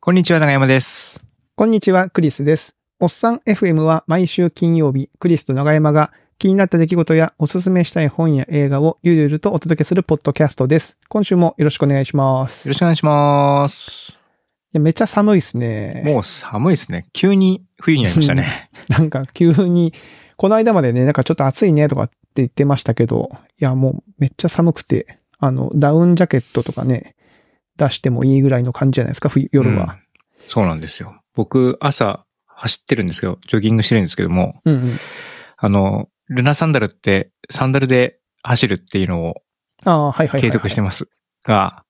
こんにちは、長山です。こんにちは、クリスです。おっさん FM は毎週金曜日、クリスと長山が気になった出来事やおすすめしたい本や映画をゆるゆるとお届けするポッドキャストです。今週もよろしくお願いします。いよろしくお願いします。やめっちゃ寒いですね。もう寒いですね。急に冬になりましたね。なんか急に、この間までね、なんかちょっと暑いねとかって言ってましたけど、いやもうめっちゃ寒くて、あの、ダウンジャケットとかね、出してもいいぐらいの感じじゃないですか、冬、夜は。うんそうなんですよ。僕、朝走ってるんですけど、ジョギングしてるんですけども、うんうん。あの、ルナサンダルって、サンダルで走るっていうのをああ、はいはい。継続してますが、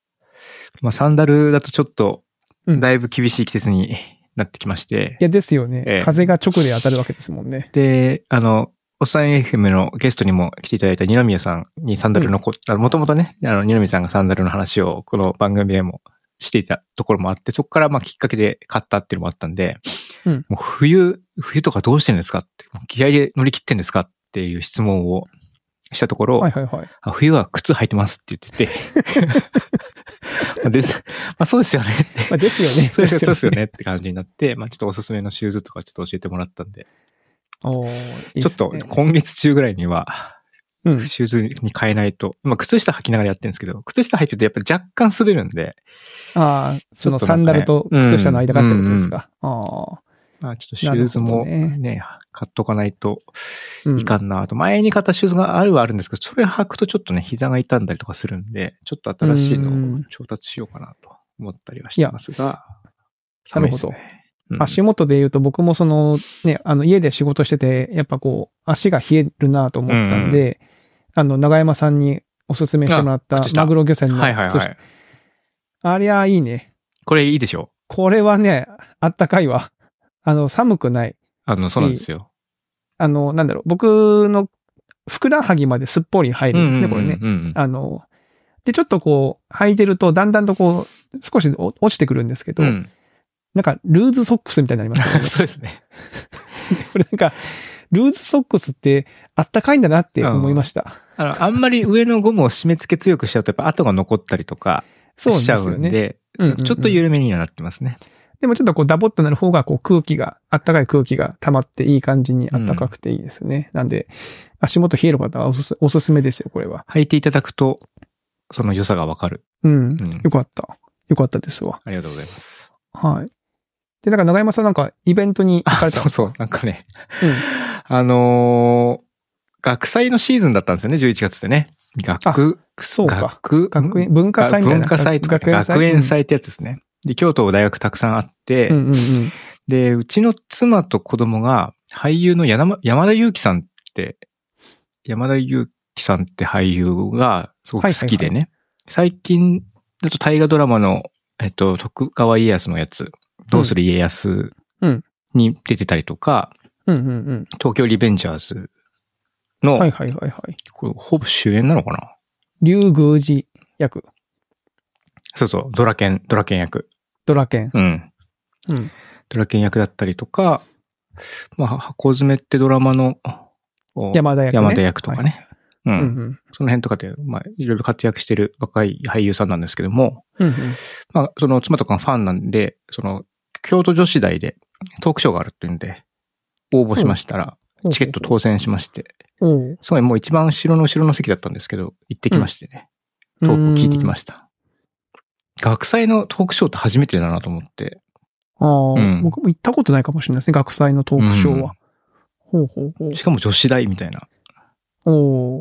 まあ、サンダルだとちょっと、うんだいぶ厳しい季節になってきまして、いや、ですよね、ええ風が直で当たるわけですもんね。で、あの、おっさん FM のゲストにも来ていただいた二宮さんにサンダルのこ、あのもともとね、あの、二宮さんがサンダルの話をこの番組でもしていたところもあって、そこからまあきっかけで買ったっていうのもあったんで、うんもう冬、冬とかどうしてるんですかって、気合で乗り切ってんですかっていう質問をしたところ、はいはいはい。あ冬は靴履いてますって言ってて、まあですまあそうですよね。まあ、ですよね。そうですよねって感じになって、まあちょっとおすすめのシューズとかちょっと教えてもらったんで、おーいいちょっと今月中ぐらいには、うん。シューズに変えないと、まあ靴下履きながらやってるんですけど、靴下履いてるとやっぱ若干滑るんで、ああ、そのサンダルと靴下の間がってことですか？ああ。まあちょっとシューズもなるほどね、買っとかないとうんいかんなと。前に買ったシューズがあるはあるんですけど、それ履くとちょっとね、膝が痛んだりとかするんで、ちょっと新しいのを調達しようかなと思ったりはしてますが、寒いですね。うん足元で言うと僕もそのね、あの家で仕事してて、やっぱこう足が冷えるなと思ったんで、あの長山さんにおすすめしてもらったマグロ漁船のはいはい靴下。はい。ありゃいいね。これいいでしょこれはね、あったかいわ。あの寒くない。あの、そうなんですよ。あの、なんだろう、僕のふくらはぎまですっぽり入るんですね、これね。うんうんうんあの、で、ちょっとこう、履いてると、だんだんとこう、少しお落ちてくるんですけど、うん。なんか、ルーズソックスみたいになりますよね。そうですね。これなんか、ルーズソックスってあったかいんだなって思いました。あの、あんまり上のゴムを締め付け強くしちゃうと、やっぱ跡が残ったりとかそうしちゃ。うんで、うんうんうんちょっと緩めにはなってますね。でもちょっとこうダボっとなる方がこう空気が、あったかい空気が溜まっていい感じにあったかくていいですね。なんで、足元冷える方はおすすおすすめですよ、これは。履いていただくと、その良さがわかる。うん。うんよかった。よかったですわ。ありがとうございます。はい。で、なんか長山さんなんかイベントに行かあ、れたそうそう。なんかね、うん あのー学祭のシーズンだったんですよね、11月ってね。学、そうか学、学園、文化祭みたいな。文化祭とか、ね、学園祭ってやつですね。で、京都大学たくさんあって、うんうんうんうん。で、うちの妻と子供が俳優の山山田裕貴さんって、山田裕貴さんって俳優がすごく好きでね。最近だと大河ドラマの、えっと、徳川家康のやつ、どうする家康うんに出てたりとか、うんうんうん。東京リベンジャーズの、はいはいはいはい。これほぼ主演なのかな？竜宮寺役、そうそう、ドラケン、ドラケン役。ドラケン。うん。うん。ドラケン役だったりとか、まあ、箱詰めってドラマの、お山田役、ね。山田役とかね。う。はい。うんんその辺とかで、まあ、いろいろ活躍してる若い俳優さんなんですけども、うん。うんまあ、その妻とかがファンなんで、その、京都女子大でトークショーがあるっていうんで、応募しましたら、うん。チケット当選しまして、おうすごいもう一番後ろの後ろの席だったんですけど、行ってきましてね、トークを聞いてきました。学祭のトークショーって初めてだなと思って、ああ、うん僕も行ったことないかもしれないですね、学祭のトークショーは。ほうほうほう。しかも女子大みたいな。お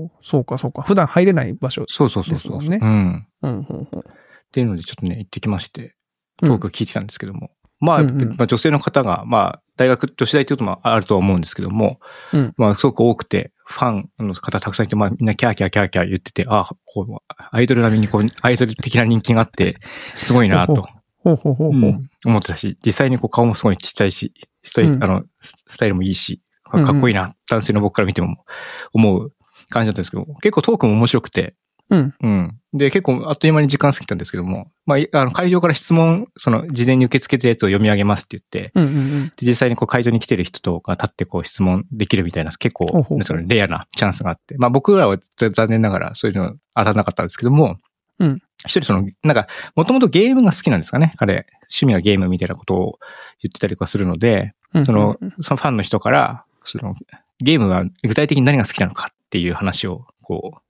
おそうかそうか。普段入れない場所。そうそうそうそう。ですもんねうん。うん、ほうほう。っていうのでちょっとね、行ってきまして、うんトークを聞いてたんですけども。まあ、うんうん。まあ女性の方が、まあ、大学、女子大っていうこともあるとは思うんですけども、うん。まあ、すごく多くて、ファンの方たくさんいて、まあ、みんなキャーキャーキャーキャー言ってて、あこうアイドル並みにこう、アイドル的な人気があって、すごいなと、ほうほうほうほう。う。ん。思ってたし、実際にこう顔もすごいちっちゃいし、スタイル、うん。あの、スタイルもいいし、かっこいいな、男性の僕から見ても思う感じだったんですけど、結構トークも面白くて、うん。うん。で、結構あっという間に時間過ぎたんですけども、まあい、あの、会場から質問、その、事前に受け付けたやつを読み上げますって言って、うんうんうん。で実際にこう会場に来てる人とか立ってこう質問できるみたいな、結構そのレアなチャンスがあって、まあ僕らは残念ながらそういうの当たらなかったんですけども、うん一人その、なんか、もともとゲームが好きなんですかね彼。趣味はゲームみたいなことを言ってたりとかするので、その、そのファンの人から、その、ゲームは具体的に何が好きなのかっていう話を、こう、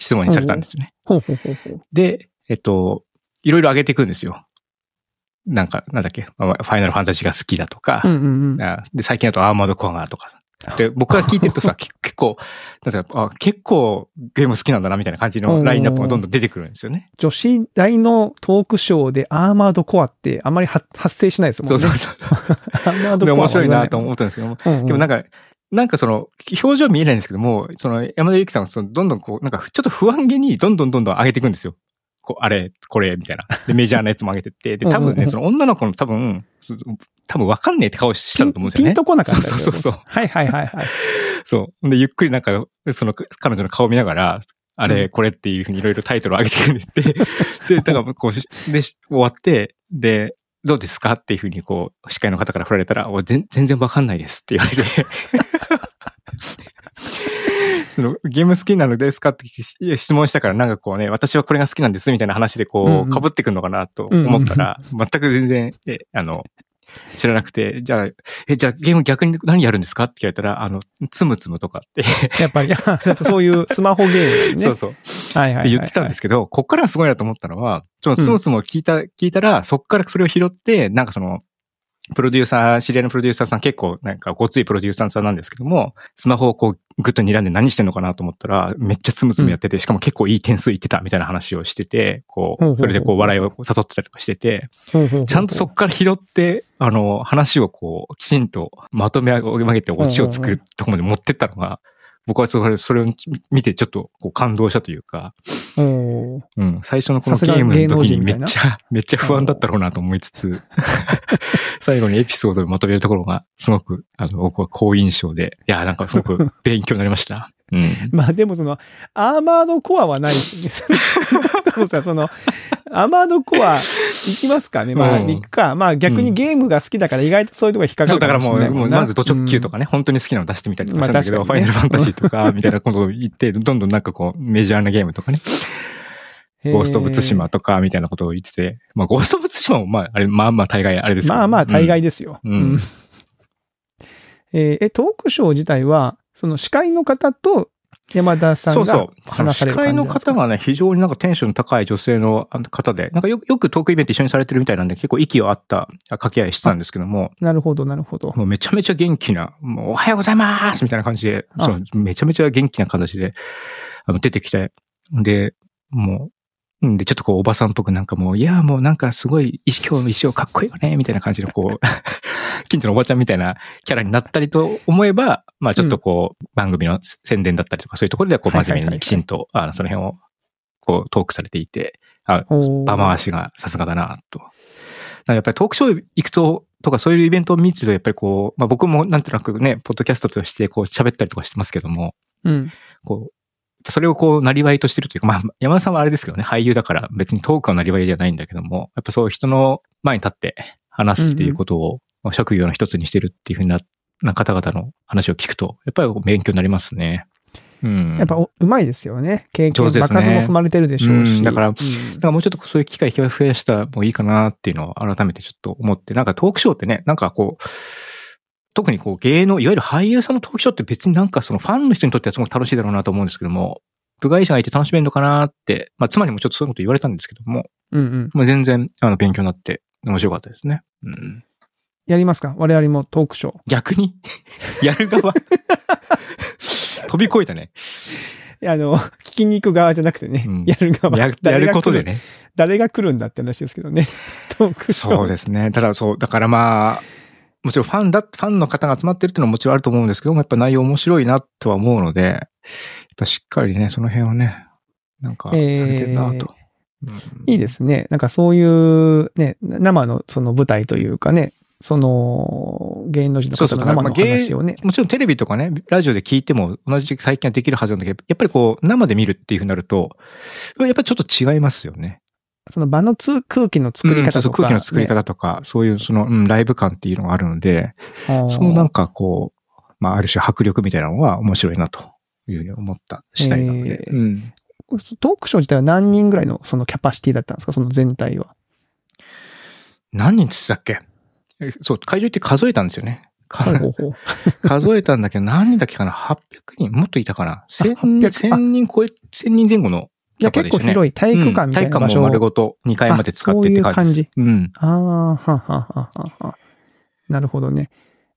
質問にされたんですよね。で、えっと、いろいろ上げていくんですよ。なんか、なんだっけ、まあファイナルファンタジーが好きだとか、で、最近だとアーマードコアがとか。で、僕が聞いてるとさ、け 結構、なんかあ、結構ゲーム好きなんだなみたいな感じのラインナップがどんどん出てくるんですよね。女子大のトークショーでアーマードコアってあまりは発生しないですもんね。そうそうそう。アーマードで、コアは面白いなと思ったんですけども。うんうんでもなんか、なんかその、表情見えないんですけども、その、山田ゆきさんはその、どんどんこう、なんかちょっと不安げに、どんどんどんどん上げていくんですよ。こう、あれ、これ、みたいな。で、メジャーなやつも上げてって。で、多分ね、その女の子の多分、そ多分わかんねえって顔してたと思うんですよね。ピンとこなかったそうそうそう。はいはいはいはい。そう。で、ゆっくりなんか、その彼女の顔見ながら、あれ、これっていうふうにいろいろタイトルを上げていくんですって。で、だからこうし、で、し終わって、で、どうですか？っていうふうにこう、司会の方から振られたら、お全全然わかんないですって言われて。その、ゲーム好きなのですか？って質問したから、なんかこうね、私はこれが好きなんですみたいな話でうんこう被ってくるのかなと思ったら、全く全然、え、あの、知らなくて、じゃあ、え、じゃあゲーム逆に何やるんですか？って聞かれたら、あの、つむつむとかって、やっぱり、やっぱそういうスマホゲームね。そうそう。はいはいはい。って言ってたんですけど、こっからがすごいなと思ったのは、そのスムスムを聞いた、聞いたら、そっからそれを拾って、なんかその、プロデューサー、知り合いのプロデューサーさん結構なんかごついプロデューサーさんなんですけども、スマホをこうグッと睨んで何してんのかなと思ったら、めっちゃつむつむやってて、しかも結構いい点数いってたみたいな話をしてて、こう、それでこう笑いを誘ってたりとかしてて、ちゃんとそっから拾って、あの、話をこう、きちんとまとめ上げてオチを作るところまで持ってったのが、僕はそれそれを見てちょっとこう感動したというか、うん、最初のこのゲームの時にめっちゃ、めっちゃ不安だったろうなと思いつつ、最後にエピソードでまとめるところが、すごく、あの、僕は好印象で、いや、なんかすごく勉強になりました。うん。まあでもその、アーマードコアはないですね。その、アーマードコア、いきますかね。まあ、うん。行くか。まあ逆にゲームが好きだから意外とそういうところ引っかかそう、るかだからもう、もうんまずド直球とかね、本当に好きなの出してみたりとかしたんだけど、ファイナル ファンタジーとか、みたいなことを言って、どんどんなんかこう、メジャーなゲームとかね、ゴースト・オブ・ツシマとか、みたいなことを言ってて、まあ、ゴースト・オブ・ツシマも、まあ、あれ、まあまあ大概あれですけど。まあまあ大概で。ですよ。うん。うん。えーえ、トークショー自体は、その司会の方と山田さんがそうそう。その司会の方がね、非常になんかテンション高い女性の方で、なんかよよくトークイベント一緒にされてるみたいなんで、結構息を合った掛け合いしてたんですけども、なるほど、なるほど。もうめちゃめちゃ元気な、もうおはようございますみたいな感じで、あそうめちゃめちゃ元気な形で、あの、出てきて、で、もう、うんで、ちょっとこう、おばさんっぽくなんかもう、いや、もうなんかすごい、今日の衣装かっこいいよね、みたいな感じのこう、近所のおばちゃんみたいなキャラになったりと思えば、まあちょっとこう、番組の宣伝だったりとか、そういうところではこう、真面目にきちんと、あの、その辺を、こう、トークされていて、あ、場回しがさすがだな、と。やっぱりトークショー行くと、とかそういうイベントを見てると、やっぱりこう、まあ僕もなんとなくね、ポッドキャストとしてこう喋ったりとかしてますけども、うん。こう、それをこう、なりわいとしてるというか、まあ山田さんはあれですけどね、俳優だから別にトークはなりわいではないんだけども、やっぱそういう人の前に立って話すっていうことを、まあ職業の一つにしてるっていうふうな、な方々の話を聞くと、やっぱり勉強になりますね。うん。やっぱおうまいですよね。経験、場数も踏まれてるでしょうし。うんだからうんだからもうちょっとそういう機会増やしたらもういいかなっていうのを改めてちょっと思って、なんかトークショーってね、なんかこう、特にこう芸能、いわゆる俳優さんのトークショーって別になんかそのファンの人にとってはすごく楽しいだろうなと思うんですけども、部外者がいて楽しめるのかなって、まあ妻にもちょっとそういうこと言われたんですけども、うんうん。もう全然あの勉強になって面白かったですね。うん、やりますか？我々もトークショー。逆に？やる側？飛び越えたね。いやあの、聞きに行く側じゃなくてね、うんやる側。ややることで。ね。誰が来るんだって話ですけどね。トークショー。そうですね。ただそう、だからまあ、もちろんファンだ、ファンの方が集まってるっていうのはもちろんあると思うんですけども、やっぱ内容面白いなとは思うので、やっぱしっかりね、その辺をね、なんか、さえーれてるなと。いいですね。なんかそういうね、生のその舞台というかね、その芸能人のそうそう方の生のだからまあ話をね。もちろんテレビとかね、ラジオで聞いても同じ体験はできるはずなんだけど、やっぱりこう、生で見るっていうふうになると、やっぱりちょっと違いますよね。その場のつ空気の作りうん方とか、そうそう空気の作り方とか、そういうその、うん、ライブ感っていうのがあるので、ね。そのなんか、かこう、まあある種迫力みたいなのは面白いなというふうに思った次第なので。えーうんトークショー自体は何人ぐらいのそのキャパシティだったんですか？その全体は。何人っつったっけ？えそう、会場行って数えたんですよね。数えたんだけど、何人だっけかな ?800 人？もっといたかな ?1000 800 1000人超え、1000人前後のいや、キャパでしたね。結構広い体育館みたいな場所うん体育館も丸ごと2階まで使ってって感じです。うん。ああ、ははははは。なるほどね。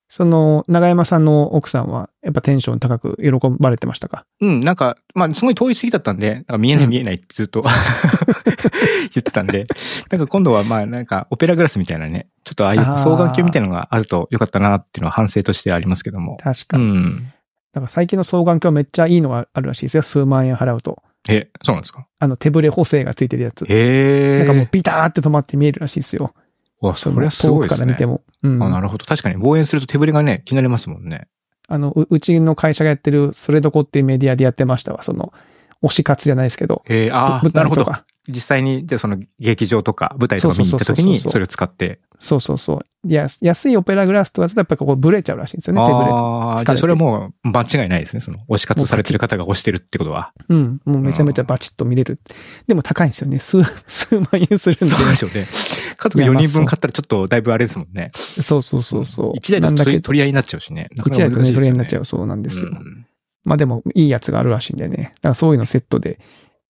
その、長山さんの奥さんは、やっぱテンション高く喜ばれてましたか？うん、なんか、まあ、すごい遠いすぎだったんで、なんか見えない見えないってずっと 言ってたんで、なんか今度はまあ、なんかオペラグラスみたいなね、ちょっとああいう双眼鏡みたいなのがあるとよかったなっていうのは反省としてありますけども。確かに。うん。だから最近の双眼鏡めっちゃいいのがあるらしいですよ。数万円払うと。え、そうなんですか？あの、手ブレ補正がついてるやつ。へえ。なんかもうビターって止まって見えるらしいですよ。わ、それはすごいですね遠くから見て。も。うん。あ、なるほど。確かに望遠すると手ぶれがね、気になりますもんね。あの、ううちの会社がやってる、それどこっていうメディアでやってましたわ。その、推し活じゃないですけど。えー、ああ、舞なるほど。実際に、じゃあその劇場とか舞台とか見に行った時にそれを使って。そうそうそう。いや、安いオペラグラスとかだとやっぱりここブレちゃうらしいんですよね、手ブレ。ああ、じゃあそれはもう間違いないですね。その、推し活されてる方が推してるってことは。うん。もうめちゃめちゃバチッと見れる。でも高いんですよね。数、数万円するんで。そうでしょうね。家族4人分買ったらちょっとだいぶあれですもんね。そうそうそうそう。一台だと取り合いになっちゃうしね。なかなか一台と取り合いになっちゃうそうなんですよ。うんまあでも、いいやつがあるらしいんでね。だからそういうのセットで、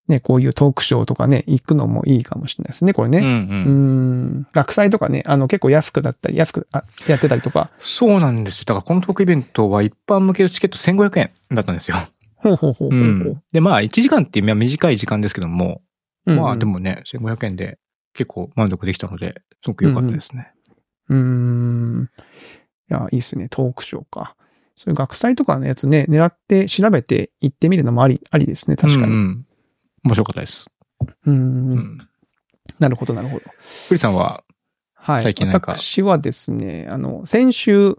ね、こういうトークショーとかね、行くのもいいかもしれないですね、これうんう。ね。うんん。学祭とかね、あの結構安くだったり、安くあやってたりとか。そうなんですよ。だからこのトークイベントは一般向けのチケット1500円だったんですよ。ほうほうほうほうほう。うん。で、まあ1時間っていう短い時間ですけども、うんまあで。もね、1500円で結構満足できたので、すごく良かったですね。うーん。いや、いいですね。トークショーか。そういう学祭とかのやつね、狙って調べて行ってみるのもあり、ありですね。確かに。うんうん面白かったです。うん。うん。なるほど、なるほど。栗さんは、はい。最近なんか？私はですね、あの、先週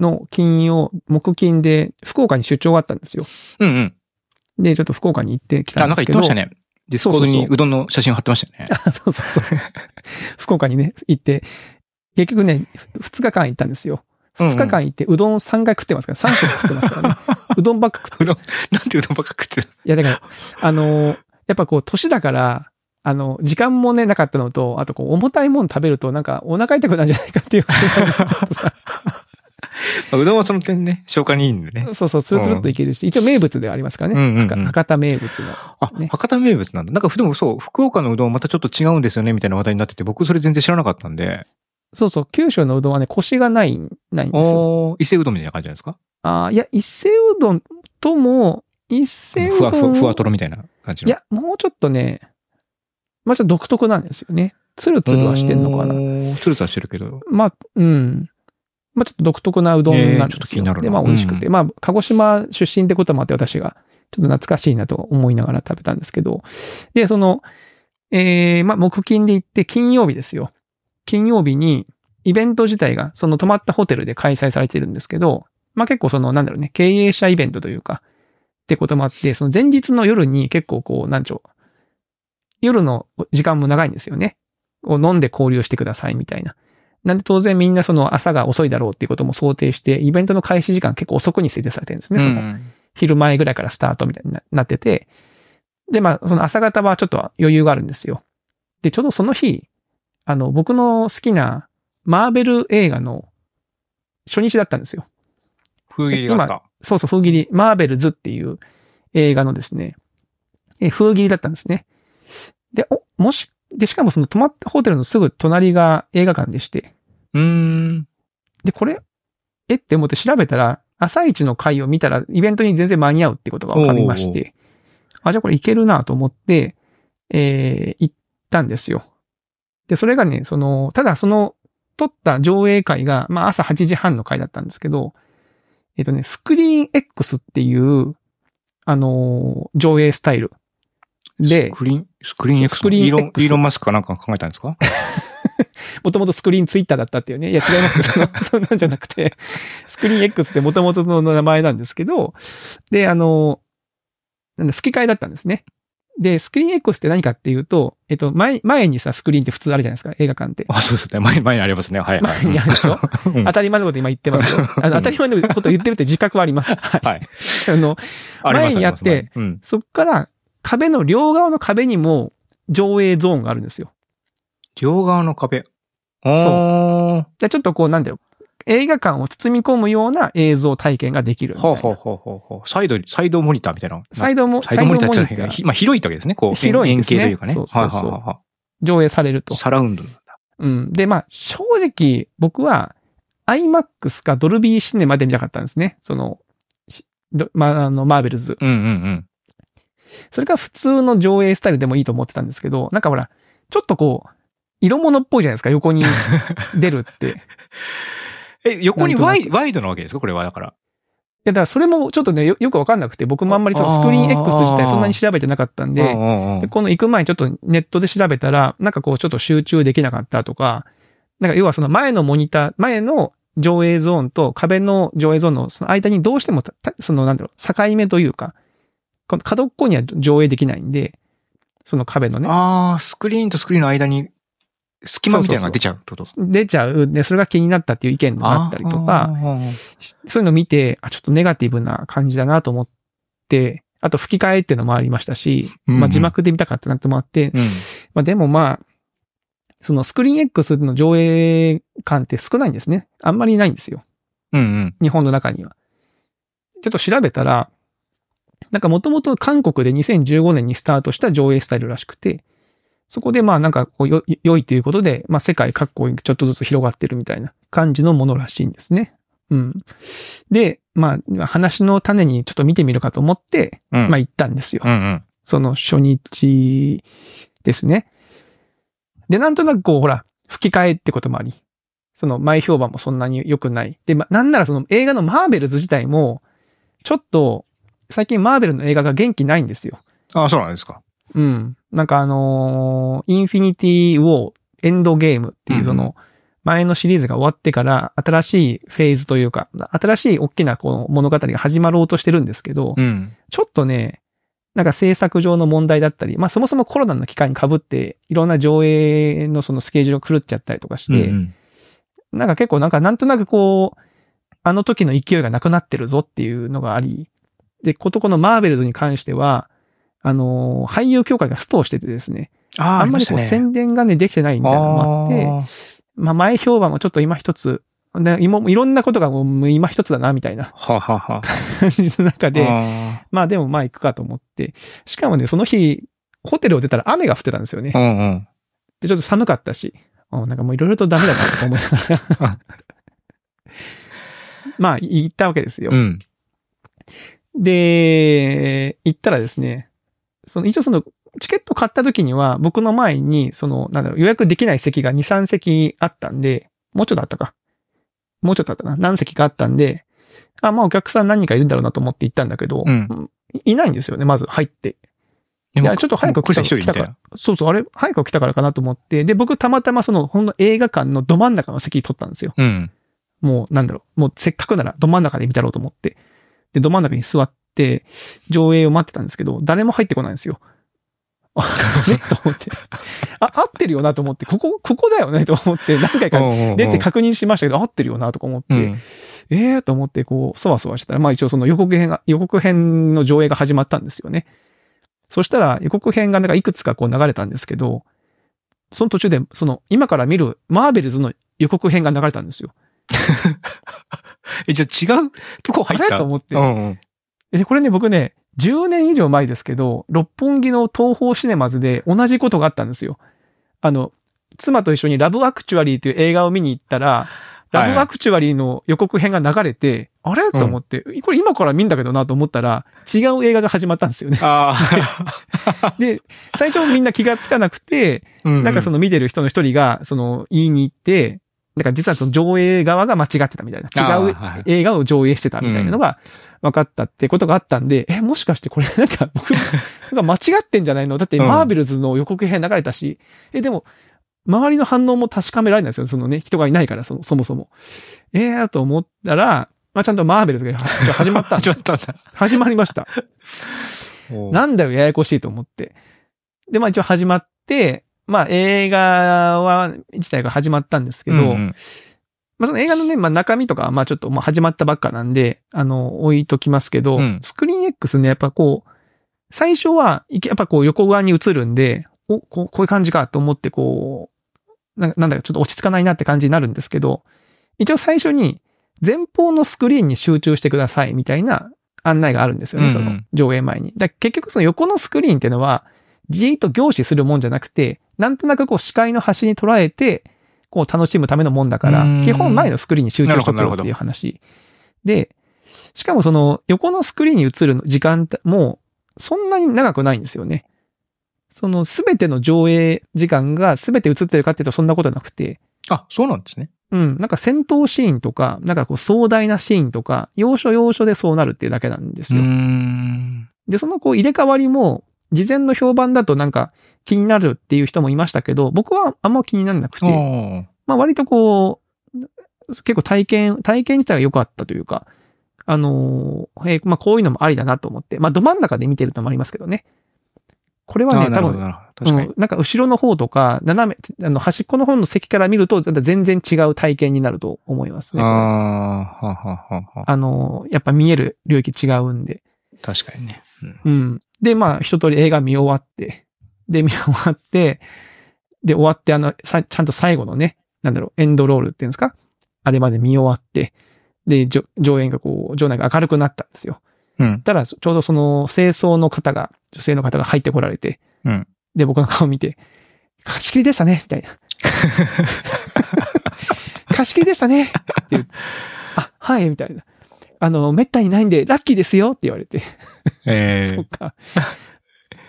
の金曜、木金で福岡に出張があったんですよ。うんうん。で、ちょっと福岡に行ってきたあ、なんかんですけど。言ってましたね。ディスコードにうどんの写真を貼ってましたよね。あ そうそうそう。福岡にね、行って、結局ね、2日間行ったんですよ。2日間行って、うどん3回食ってますから、3食食ってますからね。うどんばっか食ってうどん、なんでうどんばっか食ってるいや、だから、あのーやっぱこう、年だから、あの、時間もね、なかったのと、あとこう、重たいもの食べると、なんか、お腹痛くなるんじゃないかっていう うどんはその点ね、消化にいいんでね。そうそう、つるつるっといけるし、一応名物ではありますからね。うんうんうん博博多名物の。あ、ね博多名物なんだ。なんか、でもそう、福岡のうどんまたちょっと違うんですよね、みたいな話題になってて、僕それ全然知らなかったんで、そうそう、九州のうどんはね、コシがない、ないんですよ。伊勢うどんみたいな感じなんですか？あーいや、伊勢うどんとも、伊勢うふわふわ、どん。ふわとろみたいな感じの？いや、もうちょっとね、まあちょっと独特なんですよね。つるつるはしてんのかな。なつるつるはしてるけど。まあ、うん。まあちょっと独特なうどんなんですよ。えーちょっと気になで、まあ美味しくて。まあ、鹿児島出身ってこともあって私が、ちょっと懐かしいなと思いながら食べたんですけど。で、その、えー、まあ木金で行って金曜日ですよ。金曜日にイベント自体がその泊まったホテルで開催されてるんですけど、まあ結構その、なんだろうね、経営者イベントというか、ってこともあって、その前日の夜に結構こう、なんちょう、夜の時間も長いんですよね。を飲んで交流してくださいみたいな。なんで当然みんなその朝が遅いだろうっていうことも想定して、イベントの開始時間結構遅くに設定されてるんですね。そのうん昼前ぐらいからスタートみたいにななってて。で、まあ、その朝方はちょっと余裕があるんですよ。で、ちょうどその日、あの、僕の好きなマーベル映画の初日だったんですよ。風切りがあった。そうそう、風切り、マーベルズっていう映画のですね、え風切りだったんですね。で、お、もし、で、しかもその泊まったホテルのすぐ隣が映画館でして、うーん。で、これ、えって思って調べたら、朝一の回を見たら、イベントに全然間に合うってことが分かりまして、あ、じゃあこれいけるなと思って、えー、行ったんですよ。で、それがね、その、ただその、撮った上映会が、まあ朝8時半の回だったんですけど、えっ、とね、スクリーン X っていう、あのー上映スタイル。でス、クリーン、スクリーン X スクリーンイーロン X イーロンマスクかなんか考えたんですか？もともとスクリーンツイッターだったっていうね。いや、違いますよ。そのそんなんじゃなくて、スクリーン X ってもともとの名前なんですけど、で、あの、なんだ、吹き替えだったんですね。で、スクリーン X って何かっていうと、えっと、前、前にさ、スクリーンって普通あるじゃないですか、映画館って。あ、そうですね。前、前にありますね。はい、はい。前にあるでしょ？うん当たり前のこと今言ってますよ。あの当たり前のこと言ってるって自覚はあります。はい。はい。あの、あ前にやって、うん。そっから、壁の両側の壁にも上映ゾーンがあるんですよ。両側の壁。そう。で、ちょっとこう、なんだよ。映画館を包み込むような映像体験ができる。ほうほうほうほうほう。サイド、サイドモニターみたいな。サイドも、サイドモニターって言ったら、まあ広いってわけですね。こう、広いね。円形というかね。そうそうそう。は上映されると。サラウンドなんだ。うん。で、まあ、正直、僕は、IMAX かドルビーシネマで見たかったんですね。その、まあ、あの、マーベルズ。うんうんうん。それか普通の上映スタイルでもいいと思ってたんですけど、なんかほら、ちょっとこう、色物っぽいじゃないですか、横に出るって。え、横にワイワイドなわけですか？これは、だから。いや、だからそれもちょっとね、よよくわかんなくて、僕もあんまりそのスクリーン X 自体そんなに調べてなかったんで、でこの行く前にちょっとネットで調べたら、なんかこうちょっと集中できなかったとか、なんか要はその前のモニター、前の上映ゾーンと壁の上映ゾーンのその間にどうしても、そのなんだろう、境目というか、この角っこには上映できないんで、その壁のね。ああ、スクリーンとスクリーンの間に隙間みたいなのが出ちゃうってこと？出ちゃう。で、それが気になったっていう意見があったりとか、そういうのを見て、あ、ちょっとネガティブな感じだなと思って、あと吹き替えっていうのもありましたし、うんうんまあ字幕で見たかったなってのもあって、うん。まあでもまあ、そのスクリーン X の上映感って少ないんですね。あんまりないんですよ。うんうん。日本の中には。ちょっと調べたら、なんかもともと韓国で2015年にスタートした上映スタイルらしくて、そこでまあなんかこうよ良いということで、まあ世界各国にちょっとずつ広がってるみたいな感じのものらしいんですね。うん。で、まあ話の種にちょっと見てみるかと思って、うん。まあ行ったんですよ。うんうん。その初日ですね。で、なんとなくこう、ほら、吹き替えってこともあり、その前評判もそんなに良くない。で、ま、なんならその映画のマーベルズ自体も、ちょっと、最近マーベルの映画が元気ないんですよ。ああ、そうなんですか。うん。なんかあのーインフィニティ・ウォー、エンドゲームっていうそうんの、前のシリーズが終わってから、新しいフェーズというか、新しい大きなこの物語が始まろうとしてるんですけど、うん。ちょっとね、なんか制作上の問題だったり、まあそもそもコロナの期間に被って、いろんな上映のそのスケジュールが狂っちゃったりとかして、うんなんか結構なんかなんとなくこう、あの時の勢いがなくなってるぞっていうのがあり、で、ことこのマーベルズに関しては、あのー俳優協会がストをしててですね、ああ、あんまりこう宣伝がね、できてないみたいなのもあって、あまあ前評判もちょっと今一つ、いろんなことがもう今一つだなみたいなーははは。感じの中で、あまあでもまあ行くかと思って。しかもね、その日、ホテルを出たら雨が降ってたんですよねー。うんうん。で、ちょっと寒かったし、あなんかもういろいろとダメだなとか思いながら。まあ行ったわけですよう。ん。で、行ったらですね、その一応そのチケット買った時には僕の前に、その、なんだろう、予約できない席が2、3席あったんで、もうちょっとあったか。もうちょっとあったな。何席かあったんで、あ、まあお客さん何人かいるんだろうなと思って行ったんだけど、うんいないんですよね、まず入って。でいやちょっと早く来た来た一人みたい来たな。そうそう、あれ、早く来たからかなと思って、で、僕たまたまその、ほんの映画館のど真ん中の席取ったんですよ。うん。ももう、なんだろう、もうせっかくならど真ん中で見たろうと思って。で、ど真ん中に座って、上映を待ってたんですけど、誰も入ってこないんですよ。あれ と思って。あ、合ってるよなと思って、ここ、ここだよね？と思って、何回か出て確認しましたけど、合ってるよなとか思って、うん。ええー？と思って、こう、そわそわしてたら、まあ一応その予告編が、予告編の上映が始まったんですよね。そしたら予告編がなんかいくつかこう流れたんですけど、その途中で、その、今から見るマーベルズの予告編が流れたんですよ。え、じゃあ違うとこ入った？あれ？と思ってうんうん。で、これね、僕ね、10年以上前ですけど、六本木の東宝シネマズで同じことがあったんですよ。あの、妻と一緒にラブアクチュアリーという映画を見に行ったら、ラブアクチュアリーの予告編が流れて、あれ？と思って、これ今から見んだけどなと思ったら、違う映画が始まったんですよね。あ で、最初みんな気がつかなくて、あ。なんかその、の見てる人の一人が、その、言いに行って、なんか実はその上映側が間違ってたみたいな。違う映画を上映してたみたいなのが分かったってことがあったんで、え、もしかしてこれ なんか僕が間違ってんじゃないの？だってうんマーベルズの予告編流れたし、え、でも、周りの反応も確かめられないんですよ。そのね、人がいないから、そのそもそも。えー、と思ったら、まあ、ちゃんとマーベルズが始まったんですよ。始まったんだ。始まりました。なんだよ、ややこしいと思って。で、まあ一応始まって、まあ映画は、自体が始まったんですけど、うんうんまあその映画のね、まあ中身とかはまあちょっともう始まったばっかなんで、あの、置いときますけど、うんスクリーン X ね、やっぱこう、最初は、やっぱこう横側に映るんで、お、こうこういう感じかと思ってこう、ななんだかちょっと落ち着かないなって感じになるんですけど、一応最初に前方のスクリーンに集中してくださいみたいな案内があるんですよね、うんうんその上映前に。だ結局その横のスクリーンっていうのは、じーっと凝視するもんじゃなくて、なんとなくこう視界の端に捉えて、こう楽しむためのもんだからうん、基本前のスクリーンに集中しとくなるほどよっていう話。で、しかもその横のスクリーンに映る時間もそんなに長くないんですよね。そのすべての上映時間がすべて映ってるかっていうとそんなことなくて、あ、そうなんですね。うん、なんか戦闘シーンとか、なんかこう壮大なシーンとか、要所要所でそうなるっていうだけなんですよ。ん。で、そのこう入れ替わりも、事前の評判だとなんか気になるっていう人もいましたけど、僕はあんま気にならなくて、まあ割とこう、結構体験、体験自体が良かったというか、あのーえーまあこういうのもありだなと思って、まあど真ん中で見てるのもありますけどね。これはね、多分。うんなんか後ろの方とか、斜め、あの端っこの方の席から見ると、全然違う体験になると思いますね。ああ、はははは。あのーやっぱ見える領域違うんで。確かにね。うんうん。で、まあ、一通り映画見終わって、で、見終わって、で、終わって、あの、さ、ちゃんと最後のね、なんだろう、エンドロールっていうんですか？あれまで見終わって、で、上演がこう、場内が明るくなったんですよ。うん。たら、ちょうどその、清掃の方が、女性の方が入ってこられて、うんで、僕の顔見て、貸し切りでしたね、みたいな。貸し切りでしたねって言う。あ、はい、みたいな。あの、めったにないんで、ラッキーですよって言われて。え そっか。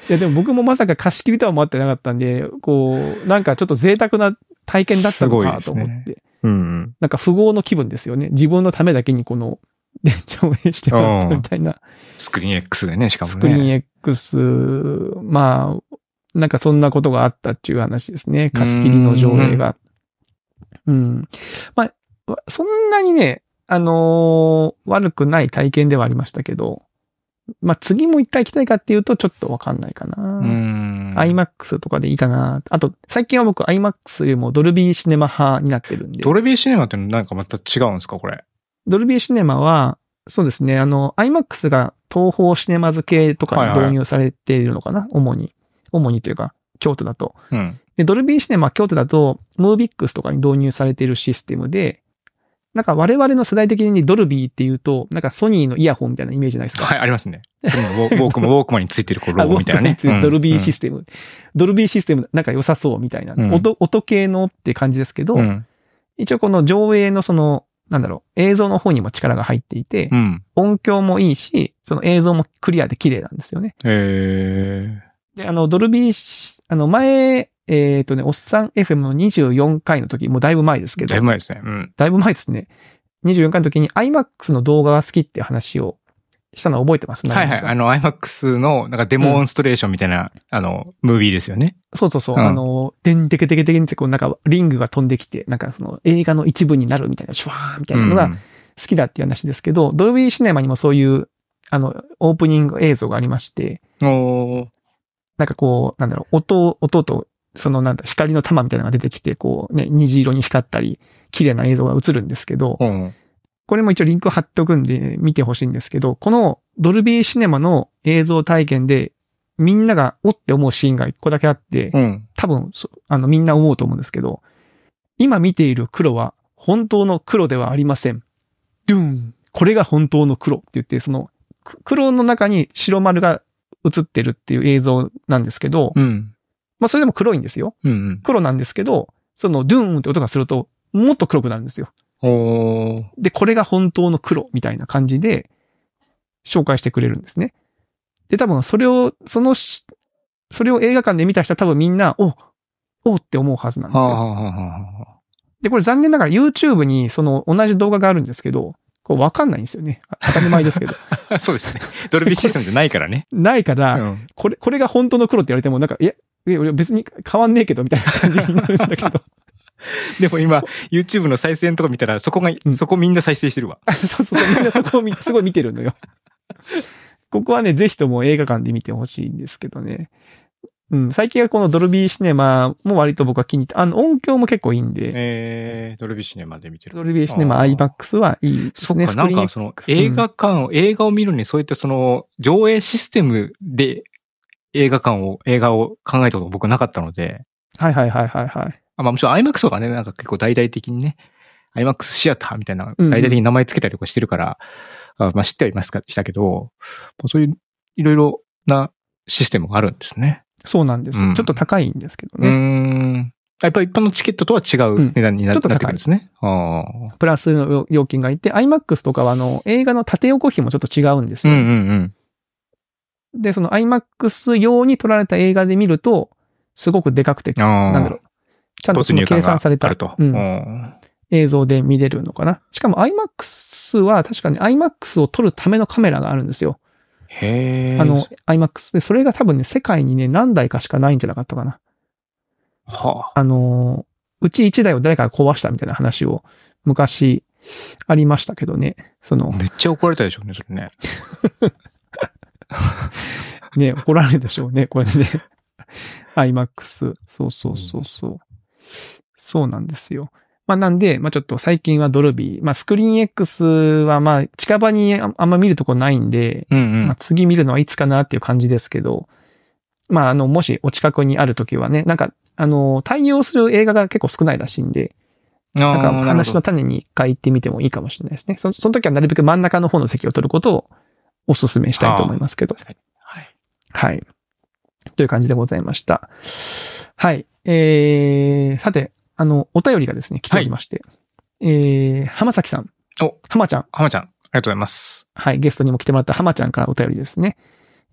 いや、でも僕もまさか貸し切りとは思ってなかったんで、こう、なんかちょっと贅沢な体験だったのかと思って、すごいですうんうん。なんか富豪の気分ですよね。自分のためだけにこの、で、上映してもらったみたいな。スクリーン X でね、しかもね。スクリーン X、まあ、なんかそんなことがあったっていう話ですね。貸し切りの上映が。うん。まあ、そんなにね、あのー悪くない体験ではありましたけど、まあ次も一回行きたいかっていうとちょっとわかんないかな。うん。IMAX とかでいいかな。あと、最近は僕 IMAX よりもドルビーシネマ派になってるんで。ドルビーシネマってなんかまた違うんですか、これ？ドルビーシネマは、そうですね、あの、IMAX が東方シネマズ系とかに導入されているのかな、主に。主にというか、京都だと。うん。で、ドルビーシネマ京都だと、ムービックスとかに導入されているシステムで、なんか我々の世代的にドルビーっていうと、なんかソニーのイヤホンみたいなイメージないですか？はい、ありますね。ウォークマン、ウォークマンについてるこうロゴみたいなね。あドルビーシスステム。ドルビーシステムなんか良さそうみたいな。うん音、音系のって感じですけど、うん。一応この上映のその、なんだろう、映像の方にも力が入っていて、うん。音響もいいし、その映像もクリアで綺麗なんですよね。へで、あの、ドルビーシ、あの、前、えっ、とね、おっさん FM の24回の時、もうだいぶ前ですけー。ど、だいぶ前ですね。うん。だいぶ前ですね。24回の時に IMAX の動画が好きって話をしたの覚えてます？はいはい。あの、IMAX の、なんかデモンストレーションみたいな、あの、ムービーですよね。そうそうそう。うんあの、でんてけてけてけんってこう、なんかリングが飛んできて、なんかその映画の一部になるみたいな、シュワーみたいなのがうん好きだっていう話ですけど、ドルビーシネマにもそういう、あの、オープニング映像がありまして、おーなんかこう、なんだろう、音、音と、そのなんだ、光の玉みたいなのが出てきて、こうね、虹色に光ったり、綺麗な映像が映るんですけど、うん。これも一応リンク貼っておくんで見てほしいんですけど、このドルビーシネマの映像体験で、みんながおって思うシーンが一個だけあって、うん。多分そ、あの、みんな思うと思うんですけど、今見ている黒は本当の黒ではありません。ドゥーンこれが本当の黒って言って、その、く黒の中に白丸が映ってるっていう映像なんですけど、うん。まあそれでも黒いんですよ。うんうん。黒なんですけど、そのドゥーンって音がすると、もっと黒くなるんですよ。で、これが本当の黒みたいな感じで紹介してくれるんですね。で、多分それを、そのし、それを映画館で見た人は多分みんな、おおって思うはずなんですよ。はあはあはあはあで、これ残念ながら YouTube にその同じ動画があるんですけど、これわかんないんですよね。あ当たり前ですけど。は あそうですね。ドルビーシステムじゃないからね。ないから、うん。これ、これが本当の黒って言われても、なんか、いや、いや俺別に変わんねえけど、みたいな感じになるんだけど。でも今、YouTube の再生のとこ見たら、そこが、うんそこみんな再生してるわ。そうそうみんなそこを見すごい見てるのよ。ここはね、ぜひとも映画館で見てほしいんですけどね。うん、最近はこのドルビーシネマも割と僕は気に入って、あの音響も結構いいんで、えー、ドルビーシネマで見てる。ドルビーシネマ IMAX はいいですね。そっか、なんかスその映画館を、映画を見るのにそういったその上映システムで映画館を、映画を考えたこと僕なかったので、はいはいはいはいはい。あまあもちろん IMAX とかね、なんか結構大々的にね、IMAX シアターみたいな、うんうん大々的に名前つけたりとかしてるから、あまあ知ってはいますか、したけど、そういういろいろなシステムがあるんですね。そうなんです。うんちょっと高いんですけどね。ん。やっぱり一般のチケットとは違うんう値段にな,、ちょっと高いなってくるんですね。ああ。プラスの料金がいて、IMAX とかはあの、映画の縦横比もちょっと違うんですよ。うんうんうん。で、その IMAX 用に撮られた映画で見ると、すごくでかくて、ああ。なんだろう。ちゃんとその計算された。うんうん映像で見れるのかな。しかも IMAX は確かに IMAX を撮るためのカメラがあるんですよ。へえ。あの、IMAX で、それが多分ね、世界にね、何台かしかないんじゃなかったかな。はあの、うち1台を誰かが壊したみたいな話を昔ありましたけどね。そのあ。、めっちゃ怒られたでしょうね、それね。ね、怒られるでしょうね、これね。IMAX。そうそうそうそう。そうなんですよ。まあなんで、まあちょっと最近はドルビー。まあスクリーン X はまあ近場にああんま見るとこないんで、うんうん。まあ次見るのはいつかなっていう感じですけど、まああの、もしお近くにあるときはね、なんか、あの、対応する映画が結構少ないらしいんで、なんか話のど種に一回行ってみてもいいかもしれないですね。そその時はなるべく真ん中の方の席を取ることをお勧めしたいと思いますけど。はい。はい。という感じでございました。はい。えー、さて、あの、お便りがですね、来ておりまして。えー、浜崎さん。お浜ちゃん。浜ちゃん、ありがとうございます。はい。ゲストにも来てもらった浜ちゃんからお便りですね。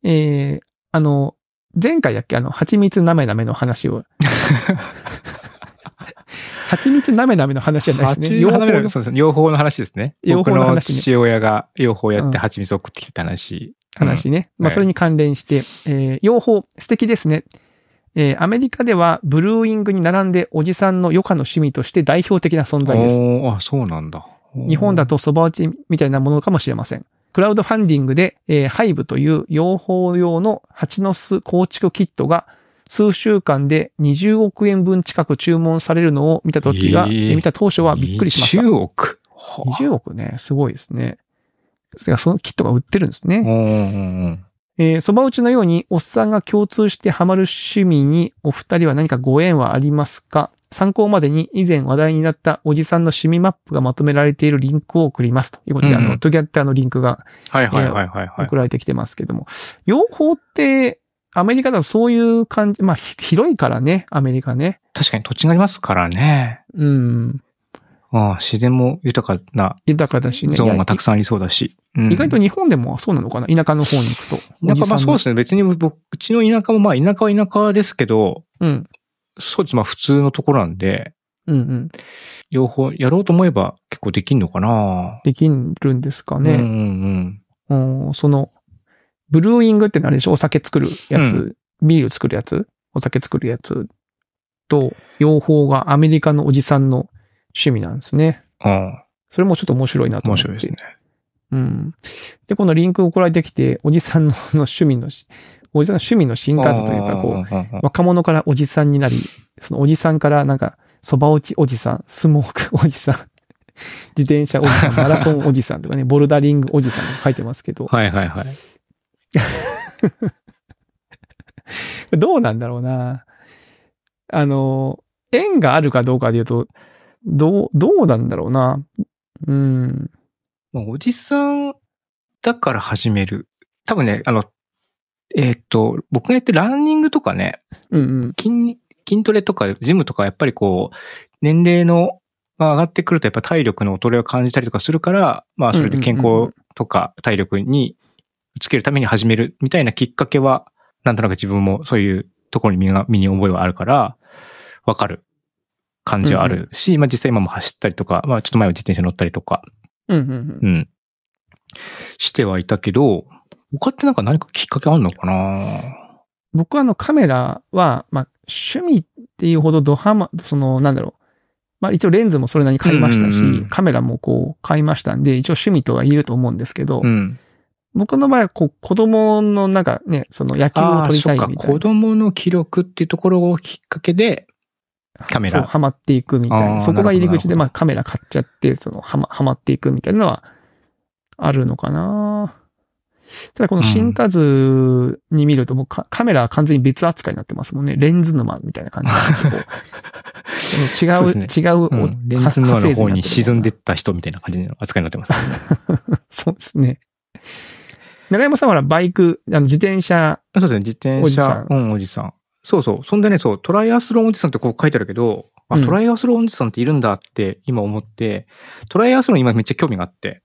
えー、あの、前回だっけあの、蜂蜜なめなめの話を。蜂蜜なめなめの話じゃないですね。養蜂のそうですね。養蜂の話ですね。養蜂の話ね父親が養蜂やっうんて蜂蜜送ってきた話。話ね。まあ、はいそれに関連して、えー、養蜂、素敵ですね。えーアメリカではブルーイングに並んでおじさんの余暇の趣味として代表的な存在です。あ、そうなんだ。日本だと蕎麦打ちみたいなものかもしれません。クラウドファンディングで、えーハイブという養蜂用の蜂の巣構築キットが数週間で20億円分近く注文されるのを見た時が、えーえー見た当初はびっくりしました。20億。はあ20億ね、すごいですね。そのキットが売ってるんですね。うんうんうんえー、打ちのように、おっさんが共通してハマる趣味に、お二人は何かご縁はありますか？参考までに以前話題になったおじさんの趣味マップがまとめられているリンクを送ります。ということで、うんうんあの、トゥギャッターのリンクがはいはいはいはいはい送。られてきてますけども。養蜂って、アメリカだとそういう感じ、まあ、ひ広いからね、アメリカね。確かに土地がありますからね。うん。ああ自然も豊かな豊かだしね。ゾーンがたくささんありそうだし。うん意外と日本でもそうなのかな？田舎の方に行くと。田舎まあそうです。すね。別に僕、うちの田舎もまあ田舎は田舎ですけど、うん。そうです。まあ普通のところなんで、うんうん。両方やろうと思えば結構できんのかなできるんですかうんうね。んうん、その、ブルーイングってのあれでしょ？お酒作るやつ、うビール作るやつ？お酒作るやつと、養蜂がアメリカのおじさんの趣味なんですね。うん。あそれもちょっと面白いなあ、と思って。面白いですね。うん。で、このリンク送られてきて、おじさんのの趣味のし、おじさんの趣味の進化図というか、こう、う若者からおじさんになり、そのおじさんからなんか、蕎麦打ちおじさん、スモークおじさん、自転車おじさん、マラソンおじさんとかね、ボルダリングおじさんとか書いてますけど、はいはいはい。どうなんだろうな。あの、縁があるかどうかで言うと、どう、どうなんだろうな。うん。まあおじさんだから始める。多分ね、あの、えーっと、僕がやってるランニングとかね、うんうん。筋、筋トレとかジムとかやっぱりこう、年齢の、が上がってくるとやっぱ体力の衰えを感じたりとかするから、まあそれで健康とか体力につけるために始めるみたいなきっかけは、なんとなく自分もそういうところに身が、身に覚えはあるから、わかる感じはあるし、まあ実際今も走ったりとか、まあちょっと前は自転車乗ったりとか、うんうんうん。うん。してはいたけど、他ってなんか何かきっかけあんのかな？僕はあのカメラは、まあ趣味っていうほどドハマ、そのなんだろう。まあ一応レンズもそれなりに買いましたし、うんうんうんカメラもこう買いましたんで、一応趣味とは言えると思うんですけど、うん。僕の場合はこう子供のなんかね、その野球を撮り。たいみたいな。子供の記録っていうところをきっかけで、カメラそう、ハマっていくみたいな。そこが入り口で、まあカメラ買っちゃって、その、はま、はまっていくみたいなのは、あるのかなただこの新数に見るともうカカメラは完全に別扱いになってますもんね。レンズ沼みたいな感じ違う、そうです違う、うん、レンズの方に沈んでっった人みたいな感じの扱いになってます、ね。そうですね。長山さんはバイク、あの自転車、そうですね、自転車。うん、おじさん。そうそう。そんでね、そう、トライアスロンおじさんってこう書いてあるけど、あ、うんトライアスロンおじさんっているんだって今思って、トライアスロン今めっちゃ興味があって。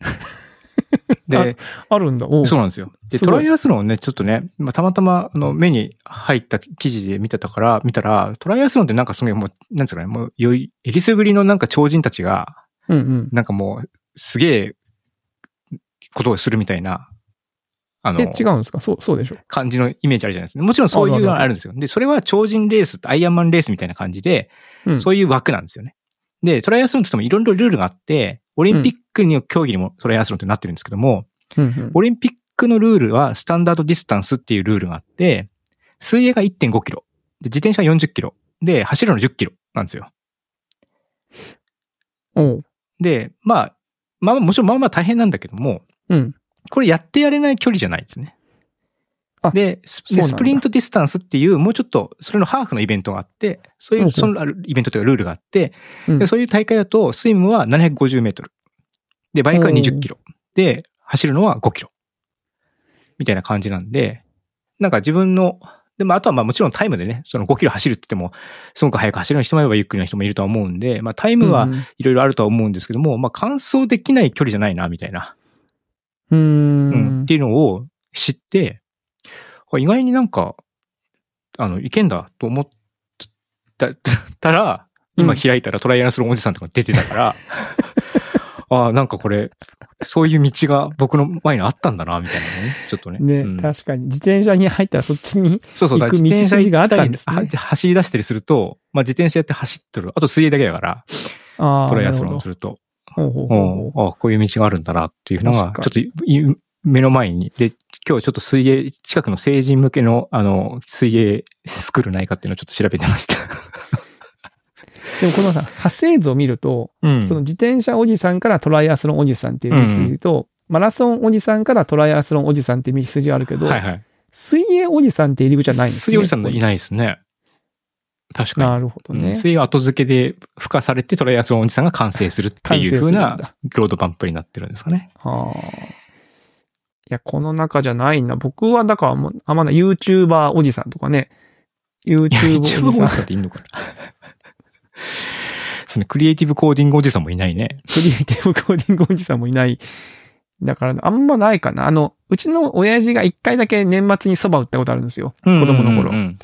で、あるんだ。そうなんですよ。で、トライアスロンをね、ちょっとね、まあ、たまたま、あの、目に入った記事で見てたから、見たら、トライアスロンってなんかすごいもう、なんですかね、もう、よい、えりすぐりのなんか超人たちが、うんうん。なんかもう、すげえ、ことをするみたいな、あの、え、違うんですか？そう、そうでしょ。感じのイメージあるじゃないですか。もちろんそういうのはあるんですよ。で、それは超人レース、アイアンマンレースみたいな感じで、うん。そういう枠なんですよね。で、トライアスロンってもいろいろルールがあって、オリンピックの競技にもトライアスロンってなってるんですけども、うんうんオリンピックのルールはスタンダードディスタンスっていうルールがあって、水泳が1.5キロ、で自転車が40キロ、で、走るの10キロなんですよ。で、まあ、まあもちろんまあまあ大変なんだけども、うん。これやってやれない距離じゃないですね。あで、ススプリントディスタンスっていう、もうちょっと、それのハーフのイベントがあって、そういう、そのあるイベントというかルールがあって、うんでそういう大会だと、スイムは750メートル。で、バイクは20キロ。で、走るのは5キロ。みたいな感じなんで、なんか自分の、でもあとはまあもちろんタイムでね、その5キロ走るって言っても、すごく速く走る人もいればゆっくりな人もいるとは思うんで、まあタイムはうんいろいろあるとは思うんですけども、まあ完走できない距離じゃないな、みたいな。うーうん、っんていうのを知って、あ意外になんか、あの、いけんだと思った たら、今開いたらトライアスロンおじさんとか出てたから、ああ、なんかこれ、そういう道が僕の前にあったんだな、みたいなのね。ちょっとね。ね、うん確かに。自転車に入ったらそっちに、そうそう、だから行く道筋があったんですね走り出したりすると、まあ自転車やって走ってる。あと水泳だけだから、トライアスロンすると。ほうほうほうあこういう道があるんだなっていうのが、確ちょっとい目の前に。で、今日ちょっと水泳、近くの成人向けの、あの、水泳スクールないかっていうのをちょっと調べてました。でもこのさ、派生図を見ると、うんその自転車おじさんからトライアスロンおじさんっていう道筋と、マラソンおじさんからトライアスロンおじさんっていう道筋あるけど、はいはい。水泳おじさんって入り口はないんですね。水泳おじさんいないですね。確かに。なるほどね。うん水泳は後付けで付加されてトライアスロンおじさんが完成するっていう風なだロードバンプになってるんですかね。はあ。いや、この中じゃないな。僕は、だからもう、あ、まだ YouTuber おじさんとかね。YouTube いや、おじ一応おじさん。さんっていいのかな。そのクリエイティブコーディングおじさんもいないね。クリエイティブコーディングおじさんもいない。だから、あんまないかな。あの、うちの親父が一回だけ年末に蕎麦打ったことあるんですよ。子供の頃。うんうん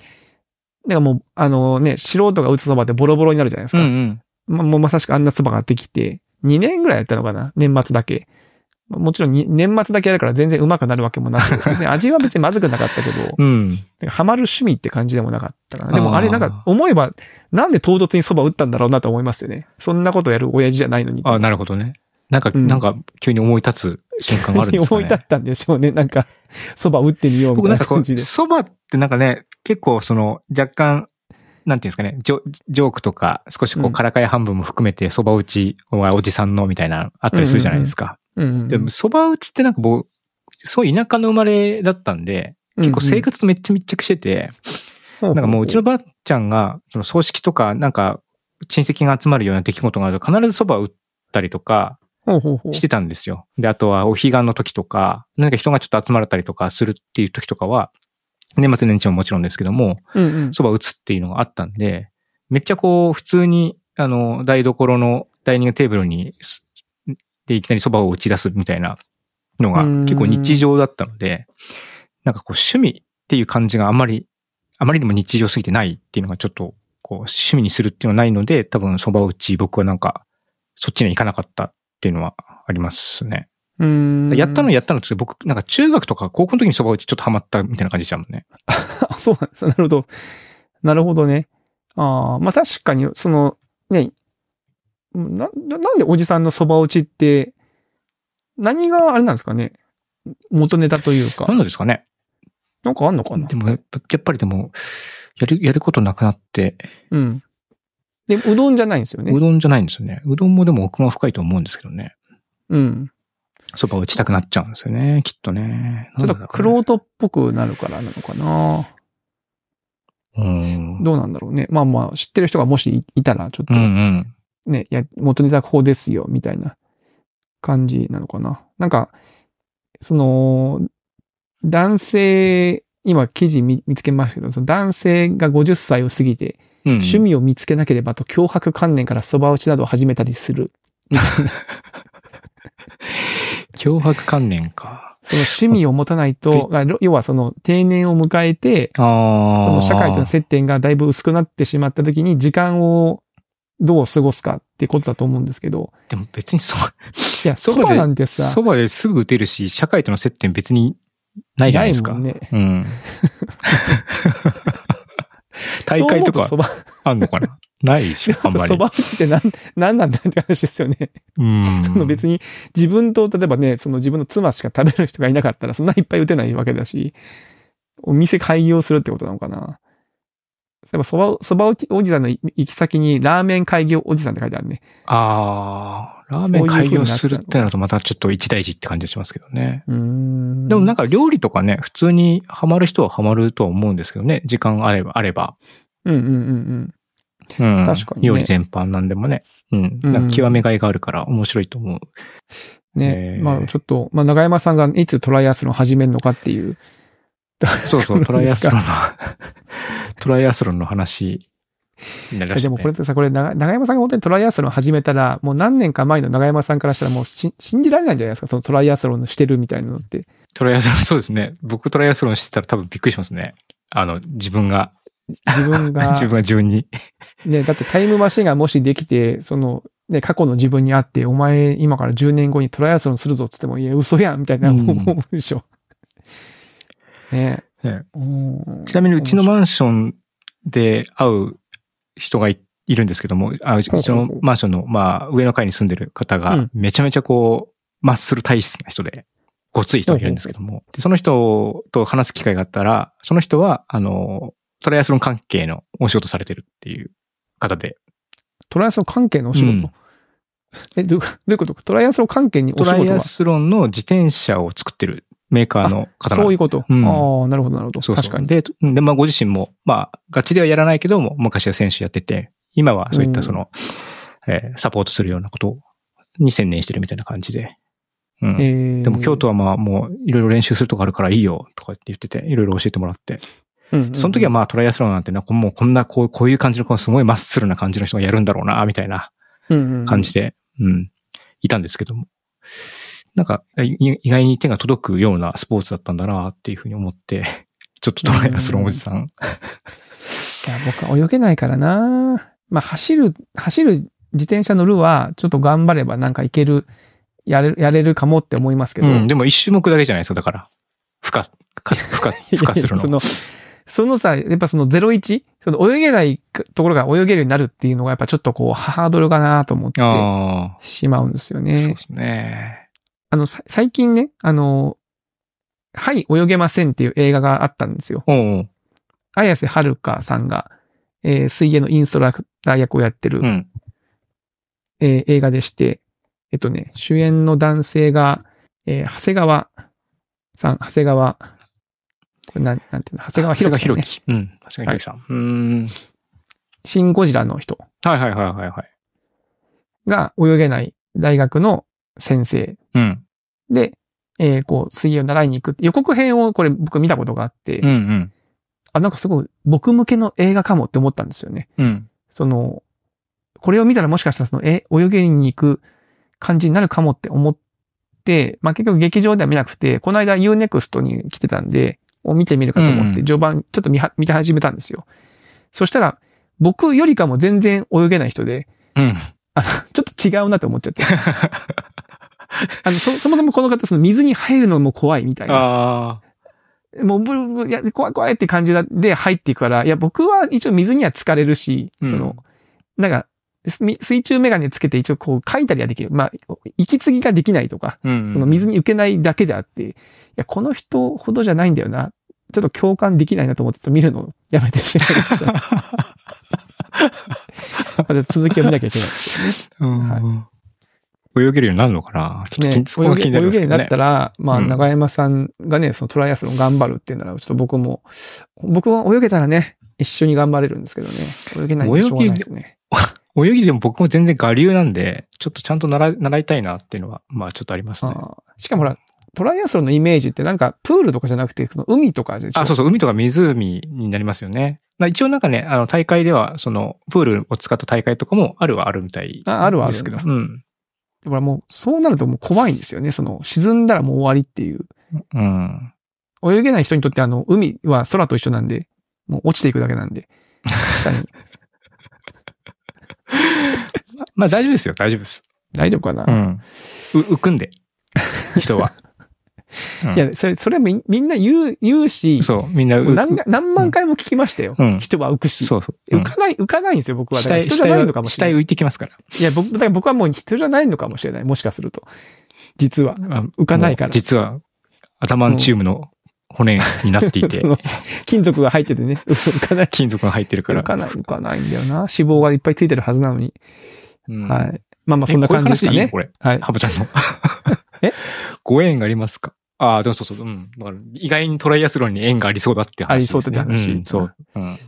だからもう、あのね、素人が打つ蕎麦ってボロボロになるじゃないですか。うんうん。ま、もうまさしくあんな蕎麦ができて、2年ぐらいやったのかな年末だけ。もちろんに年末だけやるから全然うまくなるわけもなく、別に味は別にまずくなかったけど、うん。ハマる趣味って感じでもなかったかな。でもあれなんか思えば、なんで唐突に蕎麦打ったんだろうなと思いますよね。そんなことやる親父じゃないのに。あなるほどね。なんか、うんなんか、急に思い立つ瞬間があるんですかね。思い立ったんでしょうね。なんか、蕎麦打ってみようみ僕ないな感じで。蕎麦ってなんかね、結構その、若干、なんていうんですかね、ジョジョークとか、少しこうんう、からかい半分も含めて、蕎麦打ちはおじさんのみたいな、あったりするじゃないですか。うんうんでも、蕎麦打ちってなんか僕、そう田舎の生まれだったんで、結構生活とめっちゃ密着してて、ななんかもううちのばあちゃんが、その葬式とか、なんか、親戚が集まるような出来事があると、必ず蕎麦を打ったりとかしてたんですよ。で、あとはお彼岸の時とか、何か人がちょっと集まれたりとかするっていう時とかは、年末年始ももちろんですけども、うんうん。打つっていうのがあったんで、めっちゃこう、普通に、あの、台所のダイニングテーブルに、すで、いきなり蕎麦を打ち出すみたいなのがうん結構日常だったので、なんかこう、趣味っていう感じがあまり、あまりにも日常すぎてないっていうのがちょっと、こう、趣味にするっていうのはないので、多分蕎麦打ち僕はなんか、そっちに行かなかったっていうのはありますね。うーん。やったのやったのって僕、なんか中学とか高校の時に蕎麦打ちちょっとハマったみたいな感じでしたもんね。あ、そうなんです。なるほど。なるほどね。ああ、まあ確かに、その、ね、な、ななんでおじさんのそば打ちって、何があれなんですかね？元ネタというか何。なんですかね？なんかあんのかな？でもやっぱ、やっぱりでも、やる、やることなくなって、うん。で、うどんじゃないんですよねう。どんじゃないんですよね。うどんもでも奥が深いと思うんですけどね。うん。そば打ちたくなっちゃうんですよね、きっとね。ちょっとクロートっぽくなるからなのかな。うん。どうなんだろうね。まあまあ、知ってる人がもしいたら、ちょっとうんうん。ね、いや、元ネタこうですよ、みたいな感じなのかな。なんか、その、男性、今記事見見つけましたけど、その男性が50歳を過ぎて、うん、趣味を見つけなければと脅迫観念から蕎麦打ちなどを始めたりする。脅迫観念か。その趣味を持たないと、あ要はその定年を迎えて。その社会との接点がだいぶ薄くなってしまった時に時間をどう過ごすかってことだと思うんですけど、でも別にそう、いや、そそばなんてさ、そばですぐ打てるし、社会との接点別にないじゃないですか。もんね。うん。大会とかあんのかな？ないでしょ、あんまりそ。ば打ちって何、何なんだって話ですよね。うん。その別に自分と、例えばね、その自分の妻しか食べる人がいなかったら、そんないっぱい打てないわけだし、お店開業するってことなのかな。そういえば、そば、そばおじさんの行き先に、ラーメン開業おじさんって書いてあるね。ああ、ラーメン開業するってなるとまたちょっと一大事って感じがしますけどね。うーん。でもなんか料理とかね、普通にハマる人はハマるとは思うんですけどね。時間あれば、あれば。うんうんうんうん。うん。確かにね料理全般なんでもね。うん。うんなんか極めがいがあるから面白いと思う。ね、えーまあちょっと、まあ長山さんがいつトライアスロン始めるのかっていう。そうそう、トライアスロンン。の、トライアスロンの話。でもこれってさ、これ長長山さんが本当にトライアスロン始めたら、もう何年か前の長山さんからしたらもうし信じられないんじゃないですか、そのトライアスロンのしてるみたいなのって。トライアスロン、そうですね。僕トライアスロンしてたら多分びっくりしますね。あの、自分が、自分が、自分が自分に。ね、だってタイムマシンがもしできて、その、ね、過去の自分に会って、お前今から10年後にトライアスロンするぞっつっても、いや、嘘やんみたいなうん思うでしょ。ね。ね。うん。ちなみにうちのマンションで会う人がいいるんですけども、あうちのマンションの、まあ、上の階に住んでる方がうん、めちゃめちゃこう、マッスル体質な人で、ごつい人がいるんですけども、でその人と話す機会があったら、その人は、あの、トライアスロン関係のお仕事されてるっていう方で、トライアスロン関係のお仕事、うん。え、どういうこと？トライアスロン関係におトライアスロンの自転車を作ってるメーカーの方そういうこと。うんああ、なるほど、なるほど。そう確かに。で、で、まあご自身も、まあ、ガチではやらないけども、昔は選手やってて、今はそういったその、えーサポートするようなことに専念してるみたいな感じで。うん。えーでも京都はまあもういろいろ練習するとこあるからいいよとかって言ってて、いろいろ教えてもらって。うんうんうんその時はまあトライアスロンなんてな、もうこんなこうこういう感じのこうすごいマッスルな感じの人がやるんだろうな、みたいなうんうんうん感じで、うん、いたんですけども。なんか、い意外に手が届くようなスポーツだったんだなっていうふうに思って、ちょっとトライアスロンおじさん。いや、僕は泳げないからな。まあ、走る、走る自転車乗るは、ちょっと頑張ればなんかいける、やれる、やれるかもって思いますけど。うん、でも一種目だけじゃないですか、だから。負荷、か 負荷、負荷するの。その、そのさ、やっぱその01、その泳げないところが泳げるようになるっていうのがやっぱちょっとこうハードルかなと思ってあしまうんですよあ、ね。そうですね。あの、さ最近ね、あの、はい、泳げませんっていう映画があったんですよ。おうおう綾瀬はるかさんが、えー水泳のインストラクター役をやってる、うん。えー映画でして、えっとね、主演の男性が、えー長谷川さん、長谷川、これなん、なんていうの、長谷川博樹ね。樹。うん。長谷川博樹さん。うーん。シン・ゴジラの人はいはいはいはいはい。が泳げない大学の先生うん。で、えーこう、水泳を習いに行くって予告編をこれ僕見たことがあって、うんうん。あ、なんかすごい僕向けの映画かもって思ったんですよね。うん。その、これを見たらもしかしたらその、え、泳げに行く感じになるかもって思って、まあ結局劇場では見なくて、この間 Unext に来てたんで、を見てみるかと思って、うん序盤ちょっと見は見て始めたんですよ。そしたら、僕よりかも全然泳げない人で、うん。ちょっと違うなって思っちゃって。あの、そ、そもそもこの方、その水に入るのも怖いみたいな。もうブルブル、いや、怖い怖いって感じで入っていくから、いや、僕は一応水には浸かれるし、うんその、なんか、す水中メガネつけて一応こう書いたりはできる。まあ、息継ぎができないとか、うん。その水に浮けないだけであって、いや、この人ほどじゃないんだよな。ちょっと共感できないなと思ってちょっと見るのをやめてしまいました。続きを見なきゃいけない。うん。は泳げるようになるのかな？ちょっとね気、そこが気になり泳げるようにな。ったら、まあ、うん長山さんがね、そのトライアスロン頑張るっていうなら、ちょっと僕も、僕は泳げたらね、一緒に頑張れるんですけどね。泳げないんでしょうがないですね。泳ぎでも僕も全然我流なんで、ちょっとちゃんと習い習いたいなっていうのは、まあちょっとありますね。しかもほら、トライアスロンのイメージってなんか、プールとかじゃなくて、その海とかでしょ？あ、そうそう、海とか湖になりますよね。まあ一応なんかね、あの大会では、その、プールを使った大会とかもあるはあるみたいああるはあるですけど。んだうん。ほらもう、そうなるともう怖いんですよね。その、沈んだらもう終わりっていう。うん。泳げない人にとってあの、海は空と一緒なんで、もう落ちていくだけなんで、下に。まあ大丈夫ですよ、大丈夫です。大丈夫かな、うん。う浮くんで、人は。うんいや、それ、それはみみんな言う、言うし、そう、みんな。何が何万回も聞きましたよ。うん人は浮くし。そうそう。浮かない、浮かないんですよ、僕は。人じゃないのかもしれない。下へ浮いてきますから。いや、僕、だから僕はもう人じゃないのかもしれない。もしかすると。実は。あ浮かないから実は、頭のチームの骨になっていて金属が入っててね、浮かない。金属が入ってるから。浮かない、浮かないんだよな。脂肪がいっぱいついてるはずなのに。うんはい。まあまあ、そんな感じですかね。えこれ。はい。ハボちゃんの。え？ご縁がありますか？ああ、でもそうそう。うん。だから、意外にトライアスロンに縁がありそうだって話です、ね。ありそうって話んそう。うん。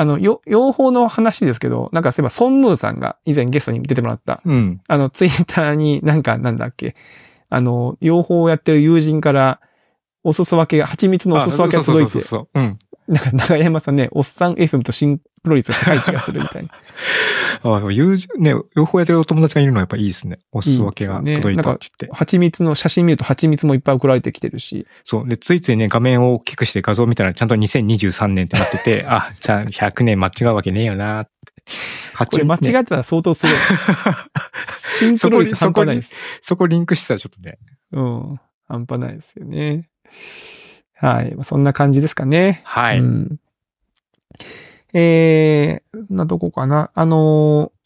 あの、よ、養蜂の話ですけど、なんかそういえば、ソンムーさんが以前ゲストに出てもらった、うん。あの、ツイッターになんか、なんだっけ、あの、養蜂をやってる友人から、お裾分けが、蜂蜜のお裾分けが届いてそう、そうそうそう。うん。なんか長山さんね、おっさん FM とシンクロ率が高い気がするみたいな。あ あ、友人、ね、両方やってるお友達がいるのはやっぱいいですね。お裾分けが届いたって言って。蜂蜜の写真見ると蜂蜜もいっぱい送られてきてるし、そう。で、ついついね、画面を大きくして画像を見たらちゃんと2023年ってなってて、あ、じゃあ100年間違うわけねえよなって。これ間違ねってたら相当すごい。シンクロ率半端ないです。そこリンクしてたらちょっとね。うん。半端ないですよね。はい。まあそんな感じですかね。はい。うん。えー、なとこかな？あのー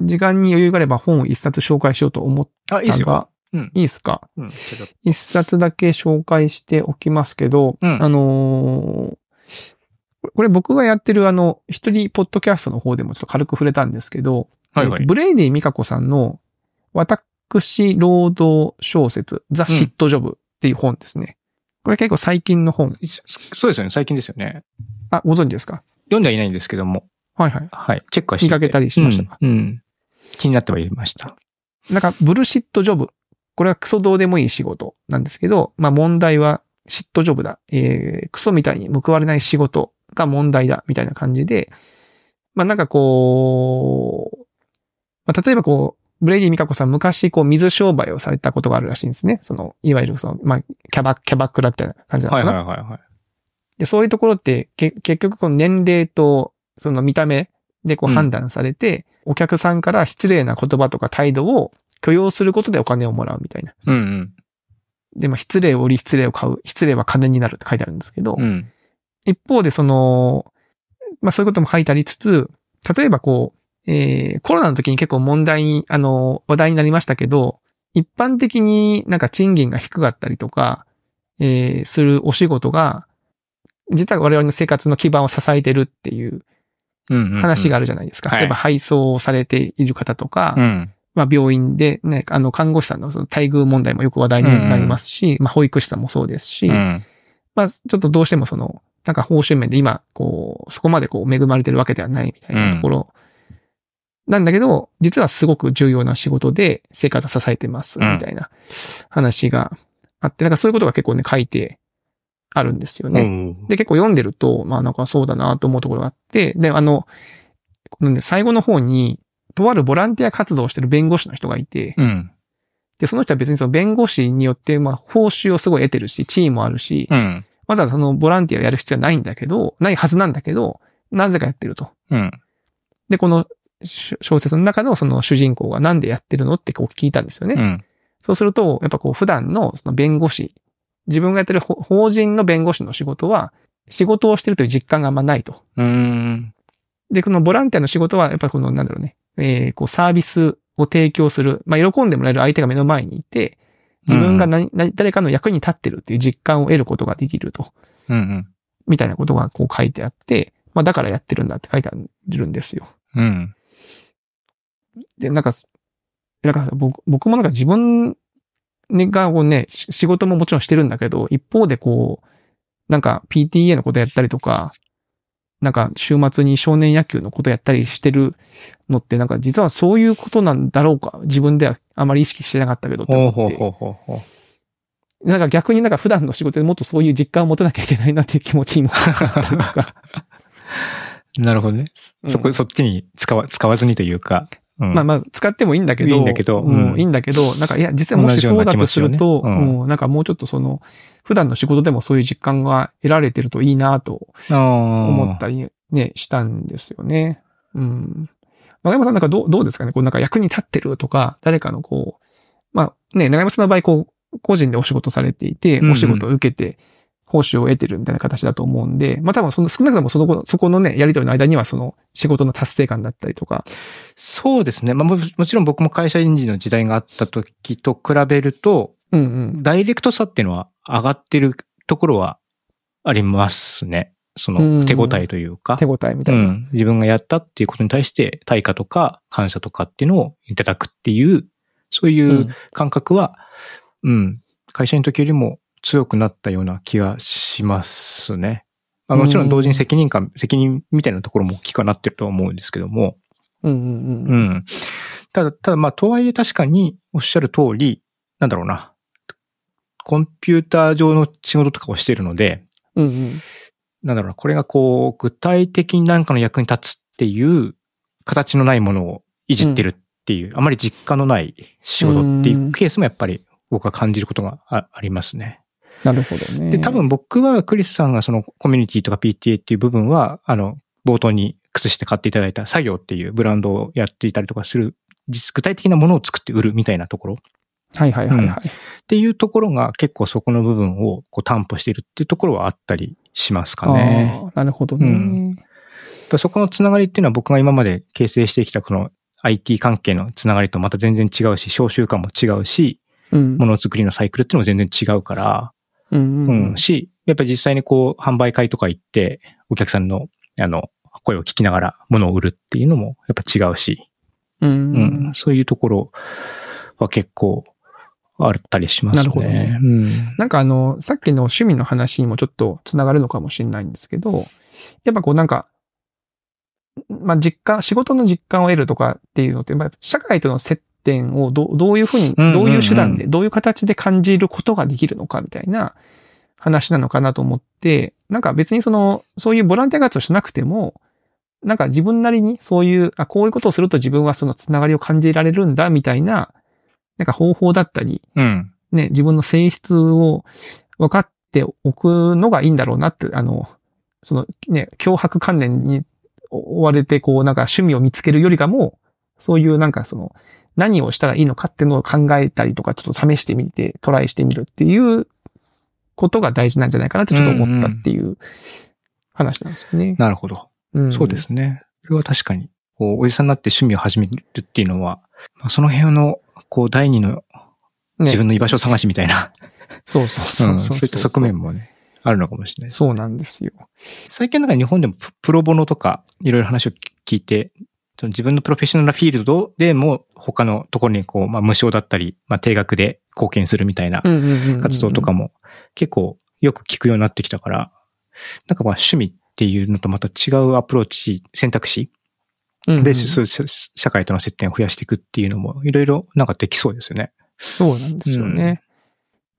時間に余裕があれば本を一冊紹介しようと思っあ、いいうん。いいですか？うん。一冊だけ紹介しておきますけど、うんあのーこれ僕がやってるあの、一人ポッドキャストの方でもちょっと軽く触れたんですけど、はいはいえっとブレイディ・ミカコさんの私労働小説、ザ・シット・ジョブっていう本ですね。これ結構最近の本。そうですよね。最近ですよね。あ、ご存知ですか？読んではいないんですけども。はいはい。はい。チェックはしてて見かけたりしましたか？うん。うん気になってはいました。なんか、ブルシットジョブ。これはクソどうでもいい仕事なんですけど、まあ問題はシットジョブだ。えー、クソみたいに報われない仕事が問題だ。みたいな感じで、まあなんかこう、まあ例えばこう、ブレイディ・ミカコさん昔こう水商売をされたことがあるらしいんですね。その、いわゆるその、まあ、キャバ、キャバクラみたいな感じなのはいかな。はいはいはい。で、そういうところって、け結局この年齢と、その見た目でこううん判断されて、お客さんから失礼な言葉とか態度を許容することでお金をもらうみたいな。うんで、まあ、失礼を売り失礼を買う。失礼は金になるって書いてあるんですけど、うん。うん。一方でその、まあそういうことも書いてありつつ、例えばこう、えー、コロナの時に結構問題に、あの、話題になりましたけど、一般的になんか賃金が低かったりとか、えー、するお仕事が、実は我々の生活の基盤を支えてるっていううんうん。話があるじゃないですか。はい例えば配送をされている方とか、うん。まあ病院でね、あの看護師さんのその待遇問題もよく話題になりますし、まあ保育士さんもそうですし、うん。まあちょっとどうしてもその、なんか報酬面で今、こう、そこまでこう恵まれてるわけではないみたいなところ、なんだけど、実はすごく重要な仕事で生活を支えてます、みたいな話があって、なんかそういうことが結構ね、書いてあるんですよね。うんで、結構読んでると、まあなんかそうだなと思うところがあって、で、あの、なんで最後の方に、とあるボランティア活動をしてる弁護士の人がいて、うん。で、その人は別にその弁護士によって、まあ報酬をすごい得てるし、地位もあるし、うん。わざわざそのボランティアをやる必要はないんだけど、ないはずなんだけど、なぜかやってると。うん。で、このし小説の中のその主人公がなんでやってるのってこう聞いたんですよね。うん。そうすると、やっぱこう普段のその弁護士、自分がやってる法法人の弁護士の仕事は、仕事をしてるという実感があんまないと。うん。で、このボランティアの仕事は、やっぱりこの、なんだろうね、えー、こうサービスを提供する、まあ、喜んでもらえる相手が目の前にいて、自分が何、何誰かの役に立ってるっていう実感を得ることができると。うん。みたいなことがこう書いてあって、まあだからやってるんだって書いてあるんですよ。うん。で、なんか、なんか僕僕もなんか自分がこうね、し仕事ももちろんしてるんだけど、一方でこう、なんか PTA のことやったりとか、なんか週末に少年野球のことやったりしてるのって、なんか実はそういうことなんだろうか。自分ではあまり意識してなかったけどって思ってほうほうほうほう。なんか逆になんか普段の仕事でもっとそういう実感を持たなきゃいけないなっていう気持ちにも なったりとか。なるほどね。うんそこ、そっちに使わ、使わずにというか。うんまあまあ使ってもいいんだけど。いいんだけどうんうんいいんだけど、なんかいや、実はもしそうだとすると、ねうんうんなんかもうちょっとその、普段の仕事でもそういう実感が得られてるといいなと思思ったりね、したんですよね。うん。長山さんなんかどう、どうですかね？こうなんか役に立ってるとか、誰かのこう、まあね、長山さんの場合こう、個人でお仕事されていて、うんうんお仕事を受けて、報酬を得てるみたいな形だと思うんで、まあ多分その少なくともその、そこのね、やりとりの間にはその仕事の達成感だったりとか、そうですね。まあももちろん僕も会社人事の時代があった時と比べると、うんうん。ダイレクトさっていうのは上がってるところはありますね。そうんの手応えというか。手応えみたいな。うん。自分がやったっていうことに対して対価とか感謝とかっていうのをいただくっていう、そういう感覚は、うん、会社の時よりも強くなったような気がしますね。まあ、もちろん同時に責任感、責任みたいなところも大きくなってるとは思うんですけども、うんうんううん。ん。ただ、ただまあ、とはいえ確かにおっしゃる通り、なんだろうな。コンピューター上の仕事とかをしているので、うんうん。なんだろうな、これがこう、具体的に何かの役に立つっていう形のないものをいじってるっていう、あまり実感のない仕事っていうケースもやっぱり僕は感じることがあありますね。なるほどね。で、多分僕はクリスさんがそのコミュニティとか PTA っていう部分は、あの、冒頭に靴して買っていただいた作業っていうブランドをやっていたりとかする、実具体的なものを作って売るみたいなところはいはいはいはい。っていうところが結構そこの部分をこう担保しているっていうところはあったりしますかね。なるほどね。うんそこのつながりっていうのは僕が今まで形成してきたこの IT 関係のつながりとまた全然違うし、召集感も違うし、うん。ものづくりのサイクルっていうのも全然違うから、うんううん。ん、し、やっぱり実際にこう販売会とか行って、お客さんのあの、声を聞きながら物を売るっていうのもやっぱ違うし、うんううん。ん、そういうところは結構あったりしますね。なるほどね。うん。なんかあの、さっきの趣味の話にもちょっとつながるのかもしれないんですけど、やっぱこうなんか、まあ実感、仕事の実感を得るとかっていうのって、まあ社会との接点をどどういうふうに、どういう手段で、どういう形で感じることができるのかみたいな話なのかなと思って、なんか別にその、そういうボランティア活動しなくても、なんか自分なりにそういう、あ、こういうことをすると自分はそのつながりを感じられるんだみたいな、なんか方法だったり、うん。ね、自分の性質を分かっておくのがいいんだろうなって、あの、そのね、脅迫観念に追われて、こう、なんか趣味を見つけるよりかも、そういうなんかその、何をしたらいいのかっていうのを考えたりとか、ちょっと試してみて、トライしてみるっていうことが大事なんじゃないかなってちょっと思ったっていう話なんですよね。なるほど。うんそうで。すね。それは確かに、こう、おじさんになって趣味を始めるっていうのは、まあ、その辺の、こう、第二のね自分の居場所探しみたいな、そうそうそううんそうそういった側面もね、あるのかもしれない。そうなんですよ。最近なんか日本でもププロボノとか、いろいろ話を聞いて、その自分のプロフェッショナルフィールドでも他のところにこう、まあ無償だったり、まあ定額で貢献するみたいな活動とかも結構よく聞くようになってきたから、なんかまあ趣味っていうのとまた違うアプローチ、選択肢で、そう社会との接点を増やしていくっていうのもいろいろなんかできそうですよね。そうなんですよね。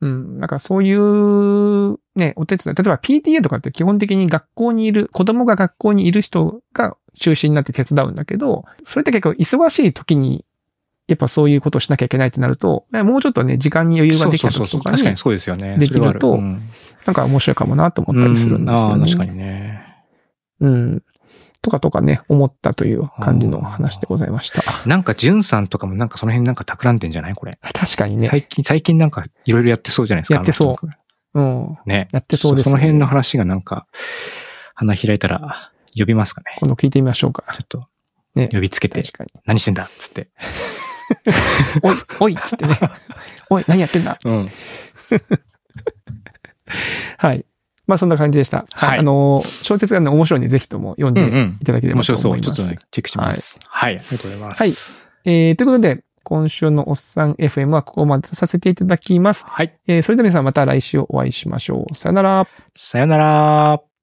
うん。なんかそういう、ね、お手伝い。例えば PTA とかって基本的に学校にいる、子供が学校にいる人が中心になって手伝うんだけど、それって結構忙しい時に、やっぱそういうことをしなきゃいけないってなると、ねもうちょっとね、時間に余裕ができた時とかに確かに、そうですよね。できるとなんか面白いかもなと思ったりするんですよね。うんああ確かにね。うん。とかとかね、思ったという感じの話でございました。なんか、ジュンさんとかもなんかその辺なんか企んでんじゃない？これ。確かにね。最近、最近なんかいろいろやってそうじゃないですか。やってそううん。ね。やってそうですよねその辺の話がなんか、花開いたら呼びますかね。今度聞いてみましょうか。ちょっと、ね呼びつけて、確かに。何してんだっつって。おい、おいっつってね。おい、何やってんだ？っつってうん。はい。まあそんな感じでした。はいあの、小説がね、面白いんで、ぜひとも読んでうんうんいただければと面白そう。思います。ちょっとね、チェックします。はい。ありがとうございます。はいえー、ということで、今週のおっさん FM はここまでとさせていただきます。はい。えーそれでは皆さんまた来週お会いしましょう。さよなら。さよなら。